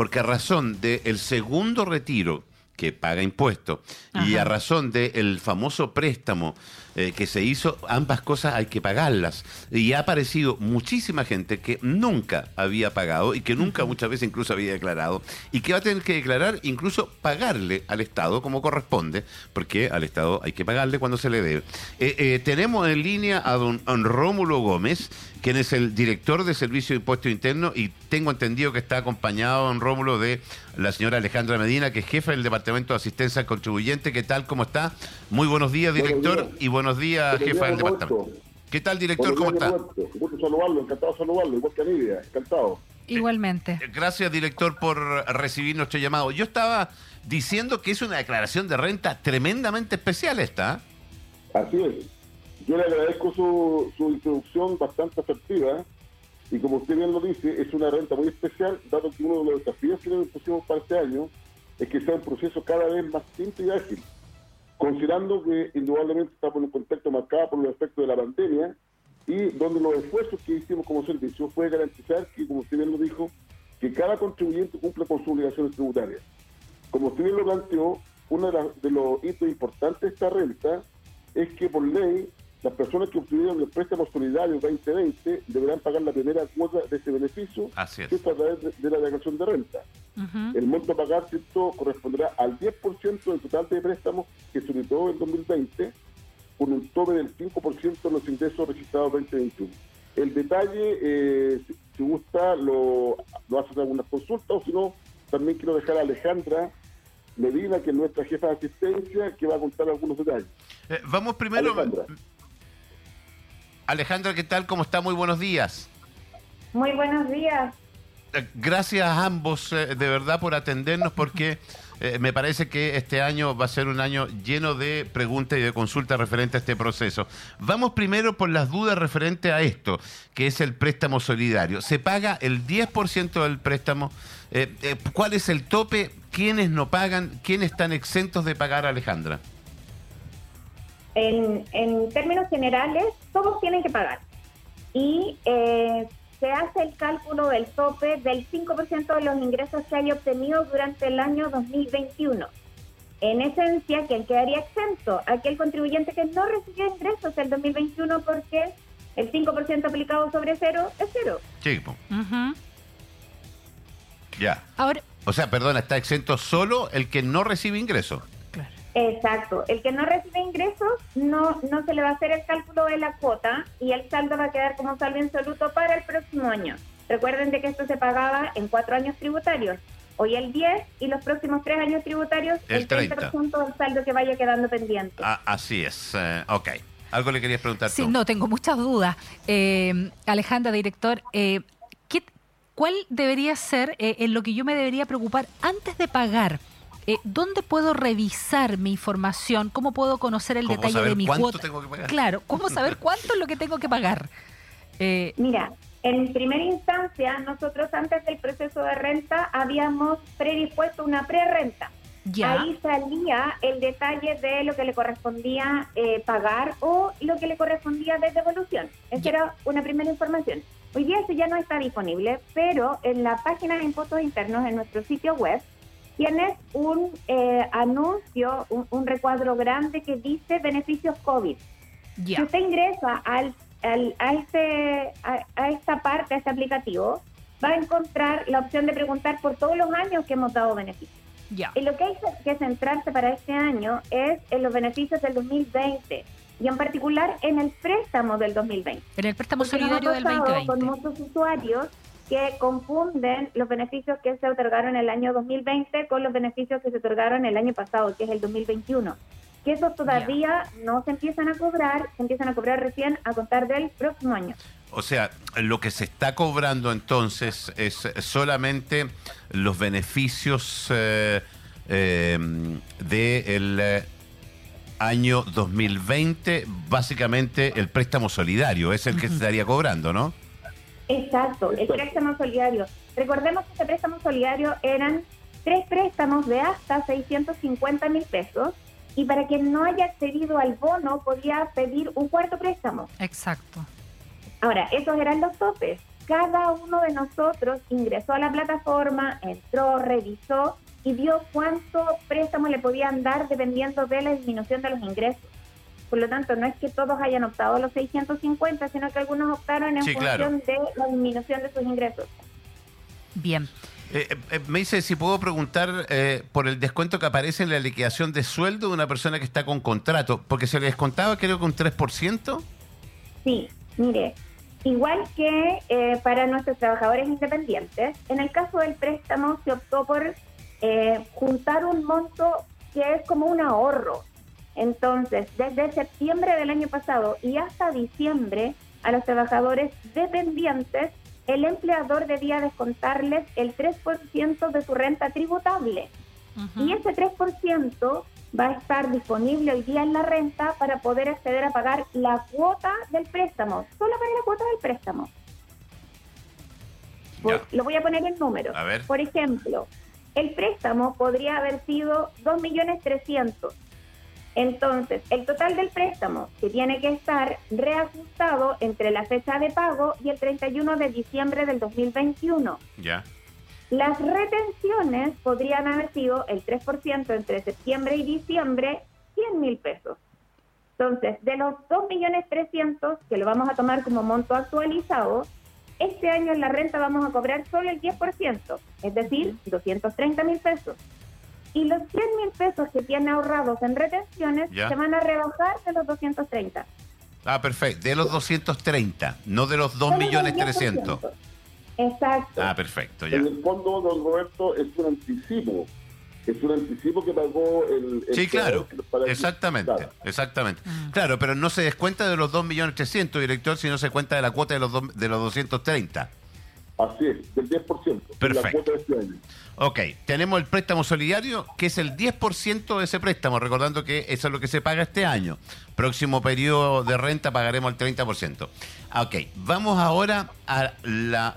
porque a razón del segundo retiro que paga impuestos y a razón del famoso préstamo eh, que se hizo, ambas cosas hay que pagarlas. Y ha aparecido muchísima gente que nunca había pagado y que nunca muchas veces incluso había declarado y que va a tener que declarar, incluso pagarle al Estado como corresponde, porque al Estado hay que pagarle cuando se le debe. Eh, eh, tenemos en línea a don, Rómulo Gómez, quien es el director de Servicio de Impuesto Interno y tengo entendido que está acompañado, don Rómulo, de la señora Alejandra Medina, que es jefa del Departamento de Asistencia al Contribuyente. ¿Qué tal? ¿Cómo está? Muy buenos días, director, y buenos días, jefa del departamento. ¿Qué tal, director? ¿Cómo está? Gusto saludarlo, encantado de saludarlo, igual que Nidia, encantado. Igualmente. Eh, gracias, director, por recibir nuestro llamado. Yo estaba diciendo que es una declaración de renta tremendamente especial esta. ¿eh? Así es. Yo le agradezco su, su introducción bastante asertiva y como usted bien lo dice, es una renta muy especial, dado que uno de los desafíos que nos pusimos para este año es que sea un proceso cada vez más simple y ágil considerando que indudablemente estamos en un contexto marcado por los efectos de la pandemia y donde los esfuerzos que hicimos como servicio fue garantizar que, como usted bien lo dijo, que cada contribuyente cumpla con sus obligaciones tributarias. Como usted bien lo planteó, uno de, los hitos importantes de esta renta es que por ley las personas que obtuvieron el préstamo solidario 2020 deberán pagar la primera cuota de ese beneficio, Así es. a través de, la declaración de renta. El monto a pagar ¿cierto? corresponderá al 10% del total de préstamos que se solicitó en 2020, con un tope del 5% de los ingresos registrados en 2021. El detalle, eh, si, gusta, lo, lo hace algunas consultas, o si no, también quiero dejar a Alejandra Medina, que es nuestra jefa de asistencia, que va a contar algunos detalles. Eh, vamos primero. Alejandra, ¿qué tal? ¿Cómo está? Muy buenos días. Muy buenos días. Eh, gracias a ambos, eh, de verdad, por atendernos, porque eh, me parece que este año va a ser un año lleno de preguntas y de consultas referente a este proceso. Vamos primero por las dudas referente a esto, que es el préstamo solidario. ¿Se paga el 10% del préstamo? ¿Cuál es el tope? ¿Quiénes no pagan? ¿Quiénes están exentos de pagar, Alejandra? En, términos generales, todos tienen que pagar. Y eh, se hace el cálculo del tope del 5% de los ingresos que haya obtenido durante el año 2021. En esencia, ¿quién quedaría exento? Aquel contribuyente que no recibió ingresos el 2021 porque el 5% aplicado sobre cero es cero. Sí. Ya. Ahora, o sea, perdona, está exento solo el que no recibe ingresos. Exacto. El que no recibe ingresos no, no se le va a hacer el cálculo de la cuota y el saldo va a quedar como saldo insoluto para el próximo año. Recuerden de que esto se pagaba en cuatro años tributarios. Hoy el 10 y los próximos tres años tributarios el, 30%, del saldo que vaya quedando pendiente. Ah, así es. Eh, ok. ¿Algo le querías preguntar? Sí, no, tengo muchas dudas. Eh, Alejandra, director, eh, ¿qué, ¿cuál debería ser en lo que yo me debería preocupar antes de pagar? Eh, ¿dónde puedo revisar mi información? ¿Cómo puedo conocer el detalle de mi cuánto Tengo que pagar? Claro, ¿cómo saber cuánto es lo que tengo que pagar? Eh, Mira, en primera instancia, nosotros antes del proceso de renta habíamos predispuesto una prerenta. Ya. Ahí salía el detalle de lo que le correspondía eh, pagar o lo que le correspondía de devolución. Esa era una primera información. Hoy día eso ya no está disponible, pero en la página de impuestos internos, en nuestro sitio web, tienes un eh, anuncio, un, recuadro grande que dice beneficios COVID. Si usted ingresa al, a, este, a, esta parte, a este aplicativo, va a encontrar la opción de preguntar por todos los años que hemos dado beneficios. Y lo que hay que centrarse para este año es en los beneficios del 2020 y en particular en el préstamo del 2020. En el préstamo solidario del 2020. Con muchos usuarios que confunden los beneficios que se otorgaron en el año 2020 con los beneficios que se otorgaron el año pasado, que es el 2021. Que esos todavía no se empiezan a cobrar, se empiezan a cobrar recién a contar del próximo año. O sea, lo que se está cobrando entonces es solamente los beneficios eh, eh, del año 2020, básicamente el préstamo solidario, es el que se estaría cobrando, ¿no? Exacto, el préstamo solidario. Recordemos que este préstamo solidario eran tres préstamos de hasta 650 mil pesos y para quien no haya accedido al bono podía pedir un cuarto préstamo. Exacto. Ahora, esos eran los topes. cada uno de nosotros ingresó a la plataforma, entró, revisó y vio cuánto préstamo le podían dar dependiendo de la disminución de los ingresos. Por lo tanto, no es que todos hayan optado a los 650, sino que algunos optaron en función de la disminución de sus ingresos. Bien. Eh, eh, eh, me dice si puedo preguntar por el descuento que aparece en la liquidación de sueldo de una persona que está con contrato, porque se le descontaba creo que un 3%. Sí, mire, igual que para nuestros trabajadores independientes, en el caso del préstamo se optó por juntar un monto que es como un ahorro. Entonces, desde septiembre del año pasado y hasta diciembre, a los trabajadores dependientes el empleador debía descontarles el 3% de su renta tributable. Y ese 3% va a estar disponible hoy día en la renta para poder acceder a pagar la cuota del préstamo, solo para la cuota del préstamo. lo voy a poner en números. Por ejemplo, el préstamo podría haber sido 2.300.000 entonces, el total del préstamo que tiene que estar reajustado entre la fecha de pago y el 31 de diciembre del 2021. Ya. Las retenciones podrían haber sido el 3% entre septiembre y diciembre, 100 mil pesos. Entonces, de los 2.300.000 que lo vamos a tomar como monto actualizado, este año en la renta vamos a cobrar solo el 10%, es decir, 230 mil pesos y los 100 mil pesos que tiene ahorrados en retenciones se van a rebajar de los 230. Ah, perfecto, de los 230, no de los 2 millones 300. Exacto. Ah, perfecto, ya. En el fondo, don Roberto, es un anticipo. Es un anticipo que pagó el... sí, claro, exactamente, exactamente. Mm. Claro, pero no se descuenta de los 2 millones 300, director, sino se cuenta de la cuota de los, de los 230. Así es, del 10%. Perfecto. Este ok, tenemos el préstamo solidario, que es el 10% de ese préstamo, recordando que eso es lo que se paga este año. Próximo periodo de renta pagaremos el 30%. Ok, vamos ahora al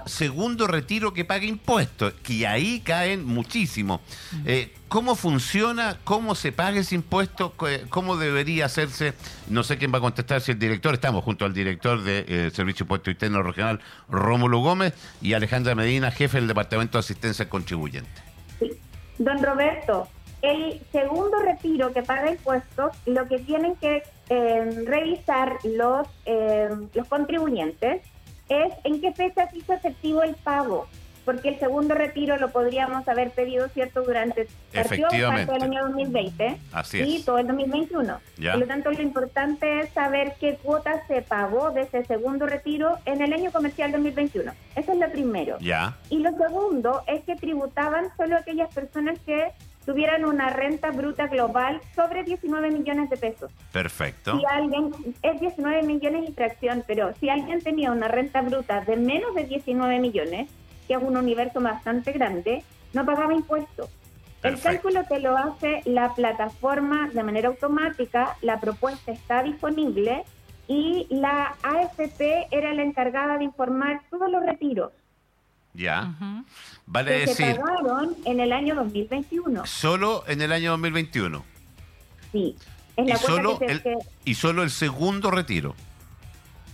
segundo retiro que paga impuestos, que ahí caen muchísimo. Eh, ¿Cómo funciona? ¿Cómo se paga ese impuesto? ¿Cómo debería hacerse? No sé quién va a contestar, si el director, estamos junto al director del de, eh, Servicio Impuesto Interno Regional, Rómulo Gómez, y Alejandra Medina, jefe del Departamento de Asistencia Contribuyente. Sí. Don Roberto, el segundo retiro que paga impuestos, lo que tienen que eh, revisar los, eh, los contribuyentes es en qué fecha se hizo efectivo el pago porque el segundo retiro lo podríamos haber pedido, ¿cierto?, durante todo el año 2020 y todo el 2021. Por lo tanto, lo importante es saber qué cuota se pagó de ese segundo retiro en el año comercial 2021. Eso es lo primero. Ya. Y lo segundo es que tributaban solo aquellas personas que tuvieran una renta bruta global sobre 19 millones de pesos. Perfecto. Si alguien, es 19 millones y fracción, pero si alguien tenía una renta bruta de menos de 19 millones, que es un universo bastante grande, no pagaba impuestos. El cálculo te lo hace la plataforma de manera automática, la propuesta está disponible y la AFP era la encargada de informar todos los retiros. Ya. Vale que decir. Se pagaron en el año 2021. Solo en el año 2021. Sí. Es la y, solo el, y solo el segundo retiro.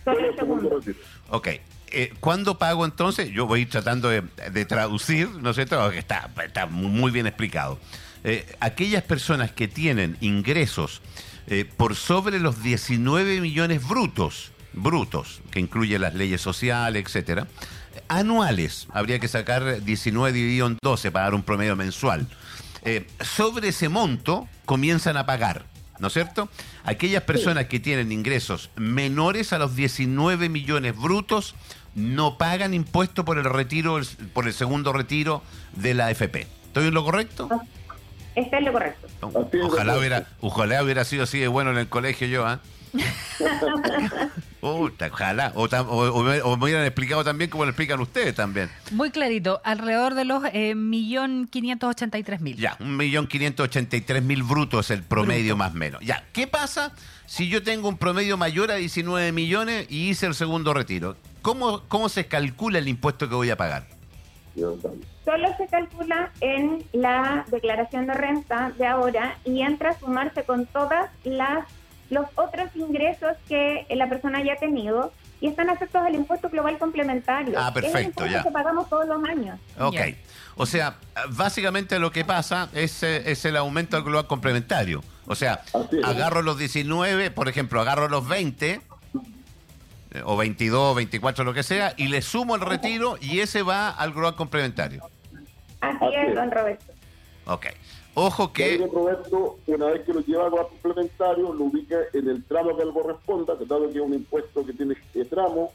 Solo el segundo. retiro. Ok. Eh, ¿Cuándo pago entonces? Yo voy tratando de, traducir, ¿no es cierto? Está, está muy bien explicado. Eh, aquellas personas que tienen ingresos eh, por sobre los 19 millones brutos, brutos, que incluye las leyes sociales, etcétera, anuales, habría que sacar 19 dividido en 12 para dar un promedio mensual. sobre ese monto comienzan a pagar. ¿no es cierto? Aquellas personas que tienen ingresos menores a los 19 millones brutos no pagan impuesto por el retiro, por el segundo retiro de la AFP. ¿Estoy en lo correcto? Ah, está en lo correcto. Ojalá hubiera, ojalá hubiera sido así de bueno en el colegio yo, ¿ah? ojalá. O, me, hubieran explicado también como lo explican ustedes también. Muy clarito, alrededor de los eh, millón quinientos ochenta y tres mil. Ya, un millón quinientos ochenta y tres mil brutos el promedio más o menos. Ya, ¿qué pasa si yo tengo un promedio mayor a 19 millones y hice el segundo retiro? ¿Cómo, ¿Cómo se calcula el impuesto que voy a pagar? Solo se calcula en la declaración de renta de ahora y entra a sumarse con todas las los otros ingresos que la persona haya tenido y están afectados al impuesto global complementario. Ah, perfecto, es el que pagamos todos los años. Ok. O sea, básicamente lo que pasa es, eh, es el aumento del global complementario. O sea, agarro los 19, por ejemplo, agarro los 20 eh, o 22, 24, lo que sea, y le sumo el retiro y ese va al global complementario. Así, es, don Roberto. Ok. Ojo que... Roberto, una vez que lo lleva al global complementario, lo ubica en el tramo que le corresponda, dado que es un impuesto que tiene tramo,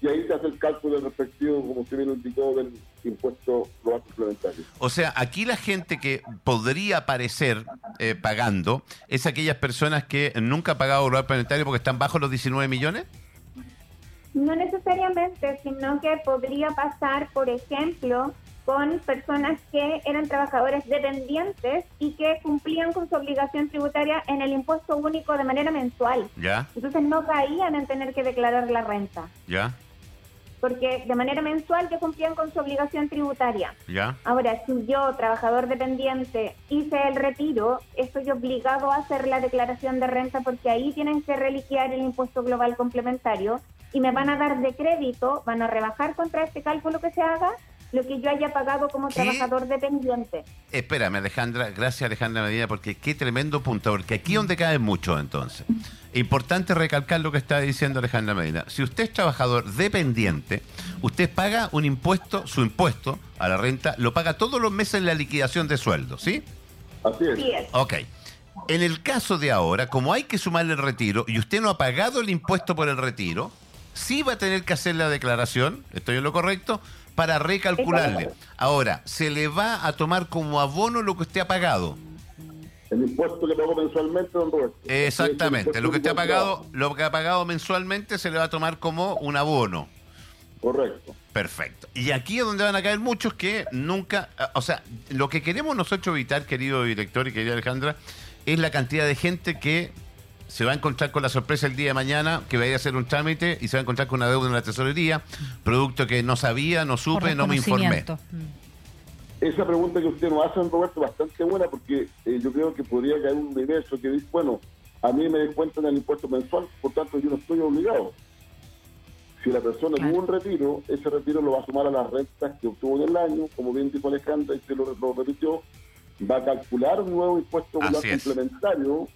y ahí se hace el cálculo del respectivo, como se viene indicado, del impuesto global complementario. O sea, aquí la gente que podría aparecer eh, pagando es aquellas personas que nunca han pagado global complementario porque están bajo los 19 millones. No necesariamente, sino que podría pasar, por ejemplo, con personas que eran trabajadores dependientes y que cumplían con su obligación tributaria en el impuesto único de manera mensual. Ya. Entonces no caían en tener que declarar la renta. Ya. Porque de manera mensual ya cumplían con su obligación tributaria. Ya. Ahora, si yo, trabajador dependiente, hice el retiro, estoy obligado a hacer la declaración de renta porque ahí tienen que reliquiar el impuesto global complementario y me van a dar de crédito, van a rebajar contra este cálculo que se haga lo que yo haya pagado como trabajador dependiente. Espérame, Alejandra, gracias Alejandra Medina, porque qué tremendo punto, porque aquí donde cae mucho entonces. Importante recalcar lo que está diciendo Alejandra Medina. Si usted es trabajador dependiente, usted paga un impuesto, su impuesto a la renta, lo paga todos los meses en la liquidación de sueldo, ¿sí? Así es. Sí es. Ok. En el caso de ahora, como hay que sumarle el retiro y usted no ha pagado el impuesto por el retiro, sí va a tener que hacer la declaración, estoy en lo correcto, para recalcularle. Ahora, ¿se le va a tomar como abono lo que usted ha pagado? El impuesto que pago mensualmente, don Roberto. Exactamente, lo que usted ha pagado, lo que ha pagado mensualmente se le va a tomar como un abono. Correcto. Perfecto. Y aquí es donde van a caer muchos que nunca, o sea, lo que queremos nosotros evitar, querido director y querida Alejandra, es la cantidad de gente que se va a encontrar con la sorpresa el día de mañana que vaya a hacer un trámite y se va a encontrar con una deuda en la tesorería, producto que no sabía, no supe, no me informé. Esa pregunta que usted nos hace, Roberto, bastante buena porque eh, yo creo que podría caer un universo que dice, bueno, a mí me descuentan el impuesto mensual, por tanto yo no estoy obligado. Si la persona tuvo un retiro, ese retiro lo va a sumar a las rentas que obtuvo en el año, como bien dijo Alejandra y se lo, repitió, va a calcular un nuevo impuesto complementario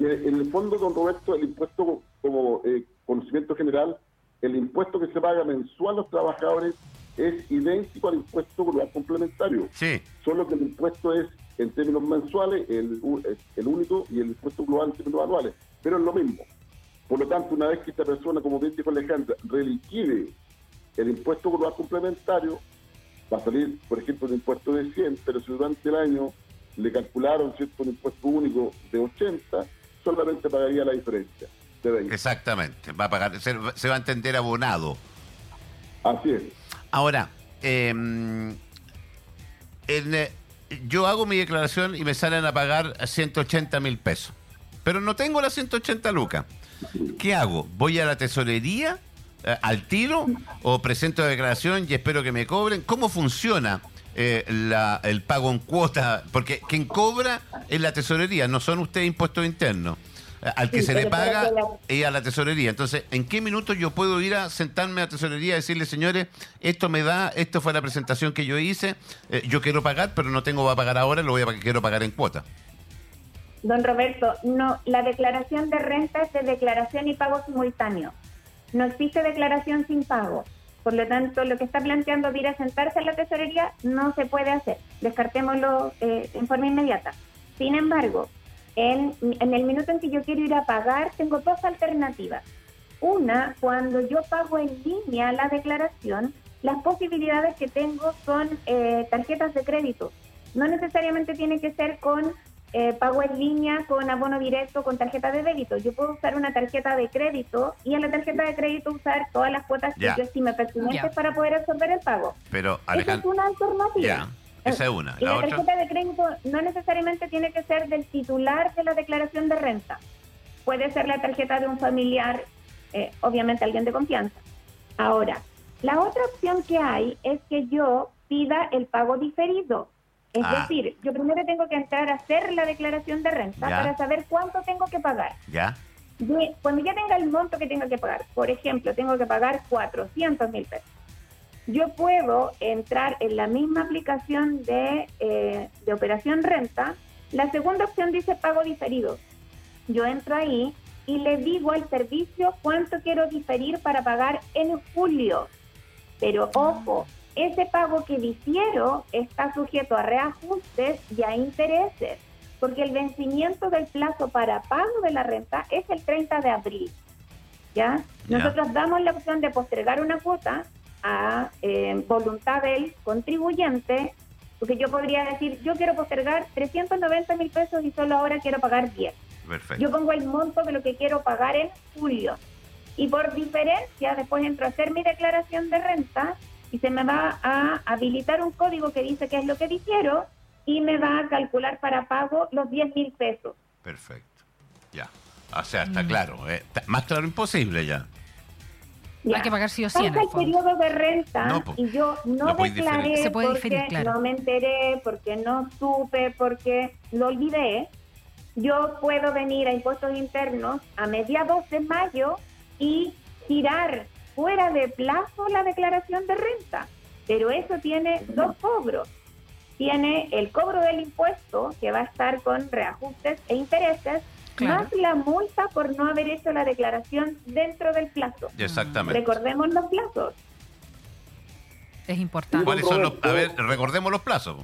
que en el fondo, don Roberto, el impuesto como eh, conocimiento general, el impuesto que se paga mensual a los trabajadores es idéntico al impuesto global complementario. Sí. Solo que el impuesto es en términos mensuales el, el único y el impuesto global en términos anuales. Pero es lo mismo. Por lo tanto, una vez que esta persona, como bien dijo Alejandra, reliquide el impuesto global complementario, va a salir, por ejemplo, un impuesto de 100, pero si durante el año le calcularon ¿cierto? un impuesto único de 80, solamente pagaría la diferencia. Exactamente, va a pagar, se, va a entender abonado. Así es. Ahora, em, eh, yo hago mi declaración y me salen a pagar 180 mil pesos, pero no tengo las 180 lucas. ¿Qué hago? ¿Voy a la tesorería eh, al tiro o presento la declaración y espero que me cobren? ¿Cómo funciona? Eh, el pago en cuota, porque quien cobra es la tesorería, no son ustedes impuestos internos. Al que se le paga es a la tesorería. Entonces, ¿en qué minuto yo puedo ir a sentarme a la tesorería y decirle, señores, esto me da, esto fue la presentación que yo hice, eh, yo quiero pagar, pero no tengo va a pagar ahora, lo voy a quiero pagar en cuota? Don Roberto, no, la declaración de renta es de declaración y pago simultáneo. No existe declaración sin pago. Por lo tanto, lo que está planteando de ir a sentarse a la tesorería no se puede hacer. Descartémoslo eh, en forma inmediata. Sin embargo, en, en el minuto en que yo quiero ir a pagar, tengo dos alternativas. Una, cuando yo pago en línea la declaración, las posibilidades que tengo son eh, tarjetas de crédito. No necesariamente tiene que ser con eh, pago en línea con abono directo con tarjeta de débito. Yo puedo usar una tarjeta de crédito y en la tarjeta de crédito usar todas las cuotas que yo estime pertinentes para poder absorber el pago. Pero, Esa es una alternativa. Esa es una. y la tarjeta de crédito no necesariamente tiene que ser del titular de la declaración de renta. Puede ser la tarjeta de un familiar, eh, obviamente alguien de confianza. Ahora, la otra opción que hay es que yo pida el pago diferido. Es ah. decir, yo primero tengo que entrar a hacer la declaración de renta para saber cuánto tengo que pagar. Ya. cuando ya tenga el monto que tengo que pagar, por ejemplo, tengo que pagar 400 mil pesos, yo puedo entrar en la misma aplicación de, eh, de operación renta. La segunda opción dice pago diferido. Yo entro ahí y le digo al servicio cuánto quiero diferir para pagar en julio. Pero ojo, ese pago que difiero está sujeto a reajustes y a intereses, porque el vencimiento del plazo para pago de la renta es el 30 de abril. ¿Ya? Nosotros damos la opción de postergar una cuota a eh, voluntad del contribuyente, porque yo podría decir, yo quiero postergar 390 mil pesos y solo ahora quiero pagar 10. Yo pongo el monto de lo que quiero pagar en julio. Y por diferencia, después entro a hacer mi declaración de renta y se me va a habilitar un código que dice qué es lo que difiero y me va a calcular para pago los 10 mil pesos. Perfecto. Ya. O sea, está mm. claro. Eh, más claro imposible ya. Hay que pagar sí o sí. el, periodo de renta y yo no declaré Se puede porque no me enteré, porque no supe, porque lo olvidé. Yo puedo venir a impuestos internos a mediados de mayo y girar fuera de plazo la declaración de renta. Pero eso tiene dos cobros. Tiene el cobro del impuesto, que va a estar con reajustes e intereses, más la multa por no haber hecho la declaración dentro del plazo. Exactamente. Recordemos los plazos. Es importante. ¿Cuáles son los, a ver, recordemos los plazos.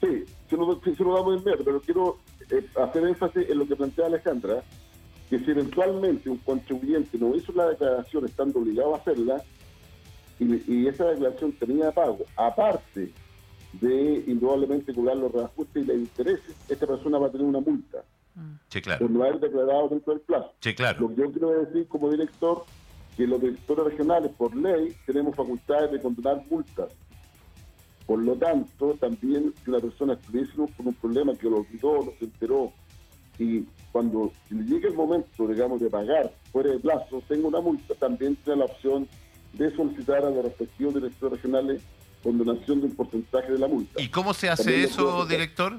Sí, si lo, si lo damos en ver, pero quiero eh, hacer énfasis en lo que plantea Alejandra, que si eventualmente un contribuyente no hizo la declaración estando obligado a hacerla, y, esa declaración tenía pago, aparte de indudablemente cobrar los reajustes y los intereses, esta persona va a tener una multa. Sí, claro. Por no haber declarado dentro del plazo. Sí, claro. Lo que yo quiero decir como director, que los directores regionales, por ley, tenemos facultades de condonar multas. Por lo tanto, también si la persona estuviese con un problema que lo olvidó, no se enteró, y cuando le llegue el momento, digamos, de pagar fuera de plazo, tenga una multa, también tiene la opción de solicitar a los respectivos directores regionales condonación de un porcentaje de la multa. ¿Y cómo se hace eso, director?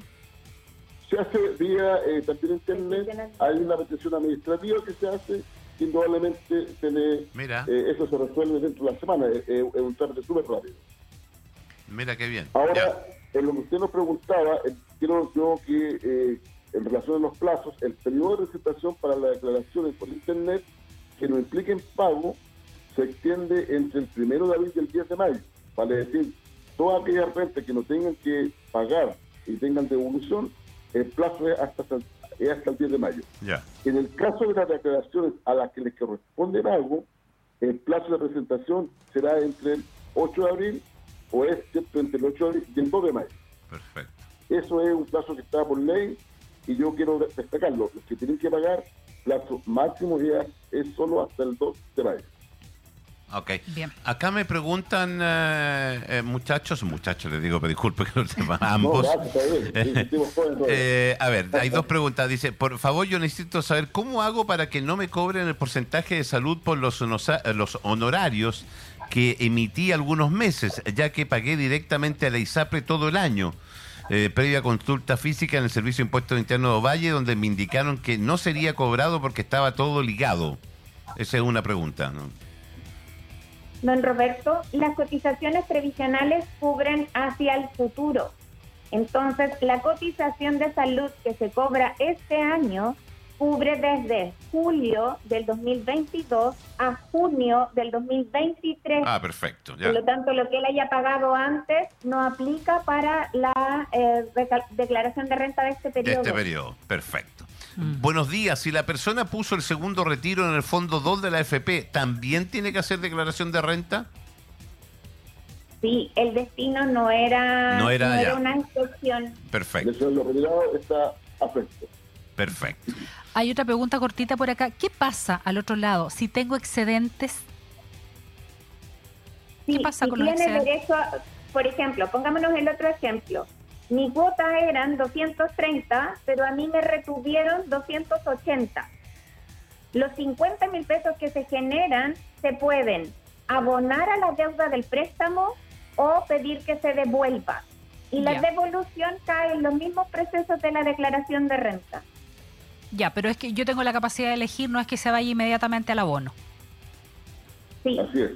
Se hace vía eh, también internet, hay una petición administrativa que se hace, indudablemente tiene, eh, eso se resuelve dentro de la semana, es, un trámite súper rápido. Mira qué bien. Ahora, en lo que usted nos preguntaba, eh, quiero yo que en relación a los plazos, el periodo de presentación para las declaraciones por internet que no impliquen pago se extiende entre el primero de abril y el 10 de mayo. Vale decir, todas aquellas rentas que no tengan que pagar y tengan devolución el plazo es hasta, hasta el 10 de mayo. En el caso de las declaraciones a las que les corresponde algo, el plazo de presentación será entre el 8 de abril o es entre el 8 de abril y el 2 de mayo. Perfecto. Eso es un plazo que está por ley y yo quiero destacarlo. Los que tienen que pagar, plazo máximo ya es solo hasta el 2 de mayo. Ok. Bien. Acá me preguntan eh, eh, muchachos, muchachos les digo, pero disculpe que los demás, ambos. Eh, a ver, hay dos preguntas. Dice, por favor, yo necesito saber cómo hago para que no me cobren el porcentaje de salud por los, los honorarios que emití algunos meses, ya que pagué directamente a la ISAPRE todo el año. Previa consulta física en el Servicio de Impuestos Internos de Valle, donde me indicaron que no sería cobrado porque estaba todo ligado. Esa es una pregunta. ¿no? Don Roberto, las cotizaciones previsionales cubren hacia el futuro. Entonces, la cotización de salud que se cobra este año cubre desde julio del 2022 a junio del 2023. Ah, perfecto. Por lo tanto, lo que él haya pagado antes no aplica para la eh, declaración de renta de este periodo. De este periodo, perfecto. Mm. Buenos días. Si la persona puso el segundo retiro en el fondo 2 de la FP, ¿también tiene que hacer declaración de renta? Sí, el destino no era, no era, una inspección. Perfecto. está afecto. Perfecto. Hay otra pregunta cortita por acá. ¿Qué pasa al otro lado si tengo excedentes? ¿Qué pasa con los excedentes? Derecho por ejemplo, pongámonos el otro ejemplo mi cuota eran 230, pero a mí me retuvieron 280. Los 50 mil pesos que se generan se pueden abonar a la deuda del préstamo o pedir que se devuelva. Y la devolución cae en los mismos procesos de la declaración de renta. Ya, pero es que yo tengo la capacidad de elegir, no es que se vaya inmediatamente al abono. Sí. Así es.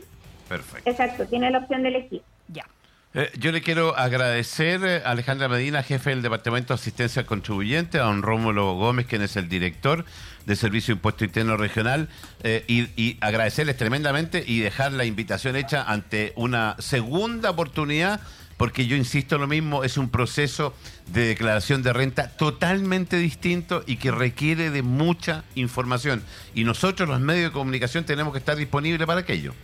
Perfecto. Exacto, tiene la opción de elegir. Ya. Eh, yo le quiero agradecer eh, a Alejandra Medina, jefe del Departamento de Asistencia al Contribuyente, a don Rómulo Gómez, quien es el director del Servicio de Impuesto Interno Regional, eh, y, y agradecerles tremendamente y dejar la invitación hecha ante una segunda oportunidad, porque yo insisto lo mismo, es un proceso de declaración de renta totalmente distinto y que requiere de mucha información. Y nosotros, los medios de comunicación, tenemos que estar disponibles para aquello.